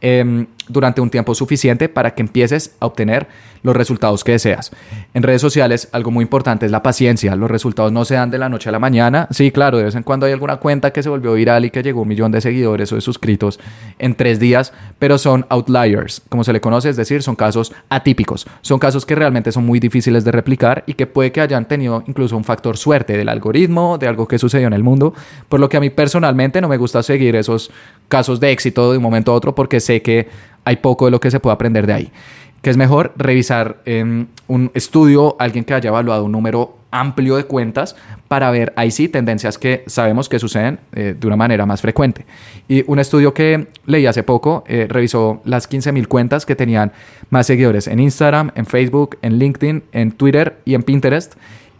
em, durante un tiempo suficiente para que empieces a obtener los resultados que deseas. En redes sociales, algo muy importante es la paciencia. Los resultados no se dan de la noche a la mañana. Sí, claro, de vez en cuando hay alguna cuenta que se volvió viral y que llegó un millón de seguidores o de suscritos en tres días, pero son outliers, como se le conoce, es decir, son casos atípicos. Son casos que realmente son muy difíciles de replicar y que puede que hayan tenido incluso un factor suerte del algoritmo, de algo que sucedió en el mundo, por lo que a mí personalmente no me gusta seguir esos casos de éxito de un momento a otro porque sé que hay poco de lo que se puede aprender de ahí. Que es mejor revisar em, un estudio, alguien que haya evaluado un número amplio de cuentas para ver ahí sí tendencias que sabemos que suceden eh, de una manera más frecuente. Y un estudio que leí hace poco eh, revisó las 15.000 cuentas que tenían más seguidores en Instagram, en Facebook, en LinkedIn, en Twitter y en Pinterest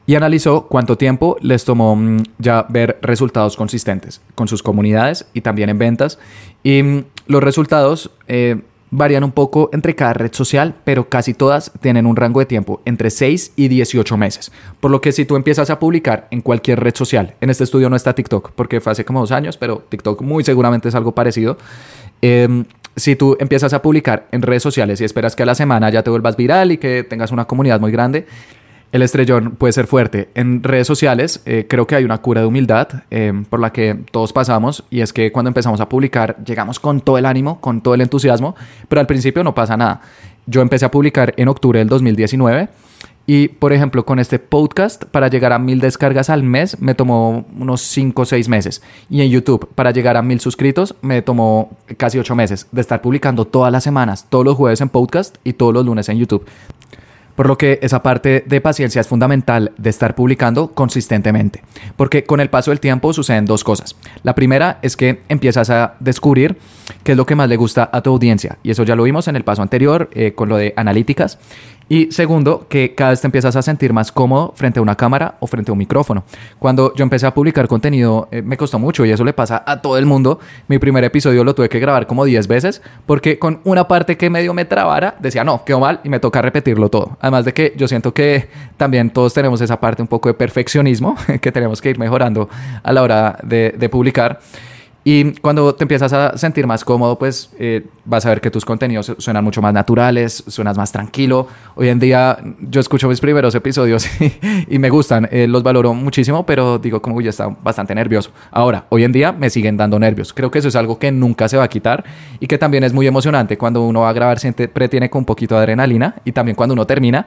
y analizó cuánto tiempo les tomó mm, ya ver resultados consistentes con sus comunidades y también en ventas. Y mm, los resultados eh, varían un poco entre cada red social, pero casi todas tienen un rango de tiempo entre 6 y 18 meses. Por lo que si tú empiezas a publicar en cualquier red social, en este estudio no está TikTok, porque fue hace como dos años, pero TikTok muy seguramente es algo parecido. Em, si tú empiezas a publicar en redes sociales y esperas que a la semana ya te vuelvas viral y que tengas una comunidad muy grande, el estrellón puede ser fuerte. En redes sociales eh, creo que hay una cura de humildad eh, por la que todos pasamos y es que cuando empezamos a publicar llegamos con todo el ánimo, con todo el entusiasmo, pero al principio no pasa nada. Yo empecé a publicar en octubre del 2019 y, por ejemplo, con este podcast, para llegar a mil descargas al mes, me tomó unos 5 o 6 meses. Y en YouTube, para llegar a mil suscritos, me tomó casi 8 meses de estar publicando todas las semanas, todos los jueves en podcast y todos los lunes en YouTube. Por lo que esa parte de paciencia es fundamental de estar publicando consistentemente. Porque con el paso del tiempo suceden dos cosas. La primera es que empiezas a descubrir qué es lo que más le gusta a tu audiencia. Y eso ya lo vimos en el paso anterior eh, con lo de analíticas. Y segundo, que cada vez te empiezas a sentir más cómodo frente a una cámara o frente a un micrófono. Cuando yo empecé a publicar contenido eh, me costó mucho y eso le pasa a todo el mundo. Mi primer episodio lo tuve que grabar como 10 veces porque con una parte que medio me trabara decía no, quedó mal y me toca repetirlo todo. Además de que yo siento que también todos tenemos esa parte un poco de perfeccionismo que tenemos que ir mejorando a la hora de, de publicar. Y cuando te empiezas a sentir más cómodo, pues eh, vas a ver que tus contenidos suenan mucho más naturales, suenas más tranquilo. Hoy en día yo escucho mis primeros episodios y, me gustan, eh, los valoro muchísimo, pero digo como ya está bastante nervioso. Ahora, hoy en día me siguen dando nervios. Creo que eso es algo que nunca se va a quitar y que también es muy emocionante cuando uno va a grabar, siempre tiene con un poquito de adrenalina y también cuando uno termina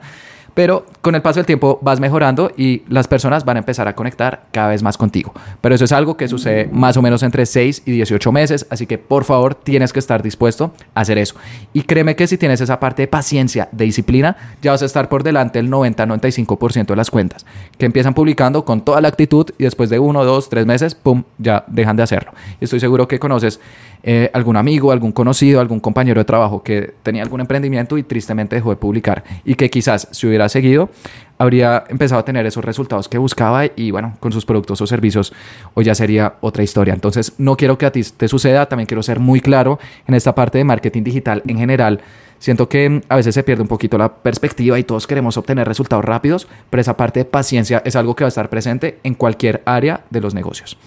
Pero con el paso del tiempo vas mejorando y las personas van a empezar a conectar cada vez más contigo. Pero eso es algo que sucede más o menos entre 6 y 18 meses, así que por favor tienes que estar dispuesto a hacer eso. Y créeme que si tienes esa parte de paciencia, de disciplina, ya vas a estar por delante del 90-95% de las cuentas, que empiezan publicando con toda la actitud y después de 1, 2, 3 meses, ¡pum!, ya dejan de hacerlo. Y estoy seguro que conoces eh, algún amigo, algún conocido, algún compañero de trabajo que tenía algún emprendimiento y tristemente dejó de publicar y que quizás si hubiera seguido habría empezado a tener esos resultados que buscaba y bueno, con sus productos o servicios hoy ya sería otra historia. Entonces no quiero que a ti te suceda, también quiero ser muy claro en esta parte de marketing digital en general. Siento que a veces se pierde un poquito la perspectiva y todos queremos obtener resultados rápidos, pero esa parte de paciencia es algo que va a estar presente en cualquier área de los negocios.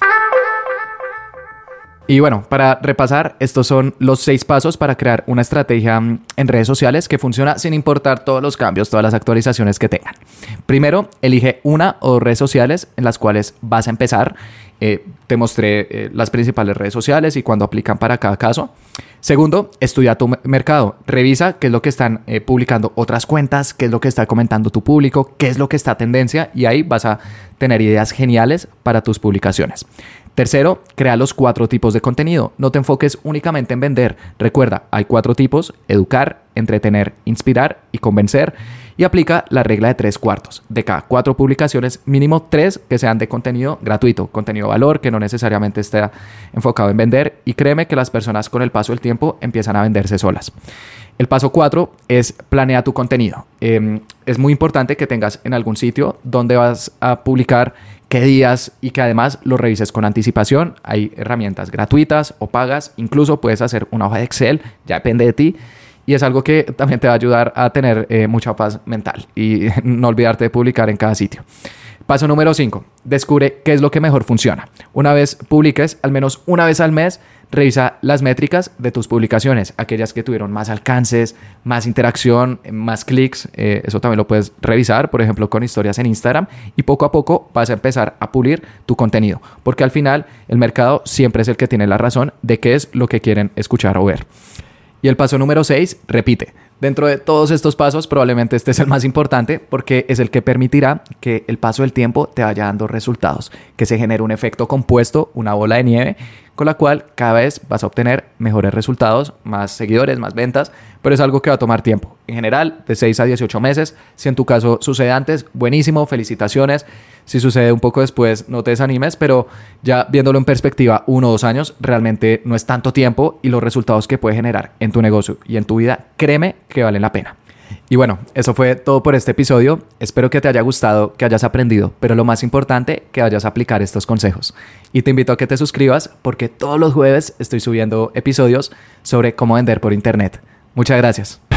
Y bueno, para repasar, estos son los seis pasos para crear una estrategia mm, en redes sociales que funciona sin importar todos los cambios, todas las actualizaciones que tengan. Primero, elige una o redes sociales en las cuales vas a empezar. Eh, te mostré eh, las principales redes sociales y cuándo aplican para cada caso. Segundo, estudia tu mercado. Revisa qué es lo que están eh, publicando otras cuentas, qué es lo que está comentando tu público, qué es lo que está tendencia y ahí vas a tener ideas geniales para tus publicaciones. Tercero, crea los cuatro tipos de contenido. No te enfoques únicamente en vender. Recuerda, hay cuatro tipos, educar, entretener, inspirar y convencer. Y aplica la regla de tres cuartos. De cada cuatro publicaciones, mínimo tres que sean de contenido gratuito, contenido de valor, que no necesariamente esté enfocado en vender. Y créeme que las personas con el paso del tiempo empiezan a venderse solas. El paso cuatro es planea tu contenido. Em, es muy importante que tengas en algún sitio donde vas a publicar qué días y que además lo revises con anticipación. Hay herramientas gratuitas o pagas, incluso puedes hacer una hoja de Excel, ya depende de ti. Y es algo que también te va a ayudar a tener eh, mucha paz mental y no olvidarte de publicar en cada sitio. Paso número 5. Descubre qué es lo que mejor funciona. Una vez publiques, al menos una vez al mes, revisa las métricas de tus publicaciones, aquellas que tuvieron más alcances, más interacción, más clics. Eh, eso también lo puedes revisar, por ejemplo, con historias en Instagram. Y poco a poco vas a empezar a pulir tu contenido, porque al final el mercado siempre es el que tiene la razón de qué es lo que quieren escuchar o ver. Y el paso número 6, repite. Dentro de todos estos pasos, probablemente este es el más importante porque es el que permitirá que el paso del tiempo te vaya dando resultados, que se genere un efecto compuesto, una bola de nieve, con la cual cada vez vas a obtener mejores resultados, más seguidores, más ventas, pero es algo que va a tomar tiempo. En general, de 6 a 18 meses. Si en tu caso sucede antes, buenísimo, felicitaciones. Si sucede un poco después, no te desanimes, pero ya viéndolo en perspectiva, uno o dos años realmente no es tanto tiempo y los resultados que puede generar en tu negocio y en tu vida, créeme que valen la pena. Y bueno, eso fue todo por este episodio. Espero que te haya gustado, que hayas aprendido, pero lo más importante, que vayas a aplicar estos consejos. Y te invito a que te suscribas porque todos los jueves estoy subiendo episodios sobre cómo vender por Internet. Muchas gracias.